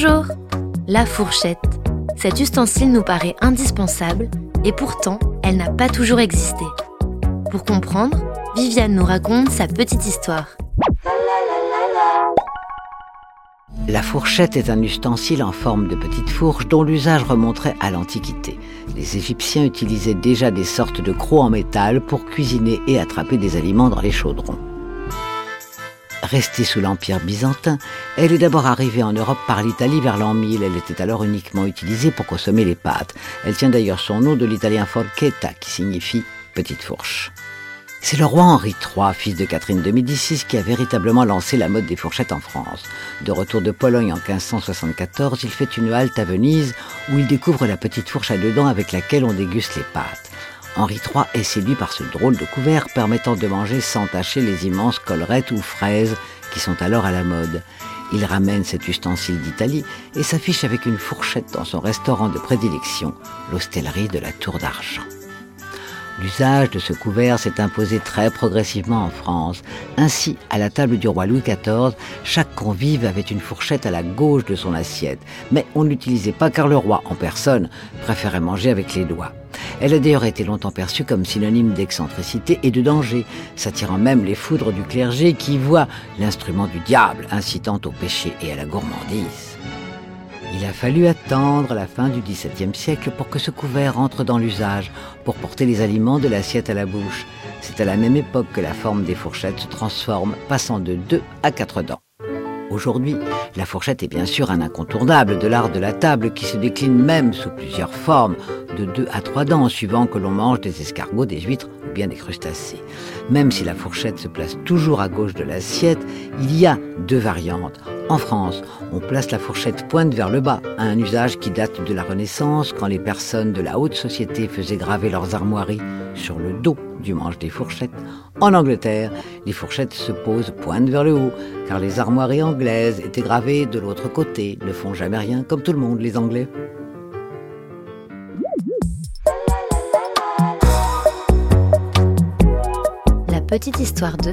Bonjour La fourchette. Cet ustensile nous paraît indispensable et pourtant, elle n'a pas toujours existé. Pour comprendre, Viviane nous raconte sa petite histoire. La fourchette est un ustensile en forme de petite fourche dont l'usage remonterait à l'Antiquité. Les Égyptiens utilisaient déjà des sortes de crocs en métal pour cuisiner et attraper des aliments dans les chaudrons. Restée sous l'Empire byzantin, elle est d'abord arrivée en Europe par l'Italie vers l'an 1000. Elle était alors uniquement utilisée pour consommer les pâtes. Elle tient d'ailleurs son nom de l'italien forchetta, qui signifie petite fourche. C'est le roi Henri III, fils de Catherine de Médicis, qui a véritablement lancé la mode des fourchettes en France. De retour de Pologne en 1574, il fait une halte à Venise où il découvre la petite fourche à deux dents avec laquelle on déguste les pâtes. Henri III est séduit par ce drôle de couvert permettant de manger sans tâcher les immenses collerettes ou fraises qui sont alors à la mode. Il ramène cet ustensile d'Italie et s'affiche avec une fourchette dans son restaurant de prédilection, l'hostellerie de la Tour d'Argent. L'usage de ce couvert s'est imposé très progressivement en France. Ainsi, à la table du roi Louis XIV, chaque convive avait une fourchette à la gauche de son assiette. Mais on ne l'utilisait pas car le roi, en personne, préférait manger avec les doigts. Elle a d'ailleurs été longtemps perçue comme synonyme d'excentricité et de danger, s'attirant même les foudres du clergé qui voit l'instrument du diable incitant au péché et à la gourmandise. Il a fallu attendre la fin du XVIIe siècle pour que ce couvert entre dans l'usage, pour porter les aliments de l'assiette à la bouche. C'est à la même époque que la forme des fourchettes se transforme, passant de deux à quatre dents. Aujourd'hui, la fourchette est bien sûr un incontournable de l'art de la table qui se décline même sous plusieurs formes, de deux à trois dents, suivant que l'on mange des escargots, des huîtres ou bien des crustacés. Même si la fourchette se place toujours à gauche de l'assiette, il y a deux variantes. En France, on place la fourchette pointe vers le bas, un usage qui date de la Renaissance, quand les personnes de la haute société faisaient graver leurs armoiries sur le dos du manche des fourchettes. En Angleterre, les fourchettes se posent pointe vers le haut, car les armoiries anglaises étaient gravées de l'autre côté, ne font jamais rien comme tout le monde, les Anglais. La petite histoire 2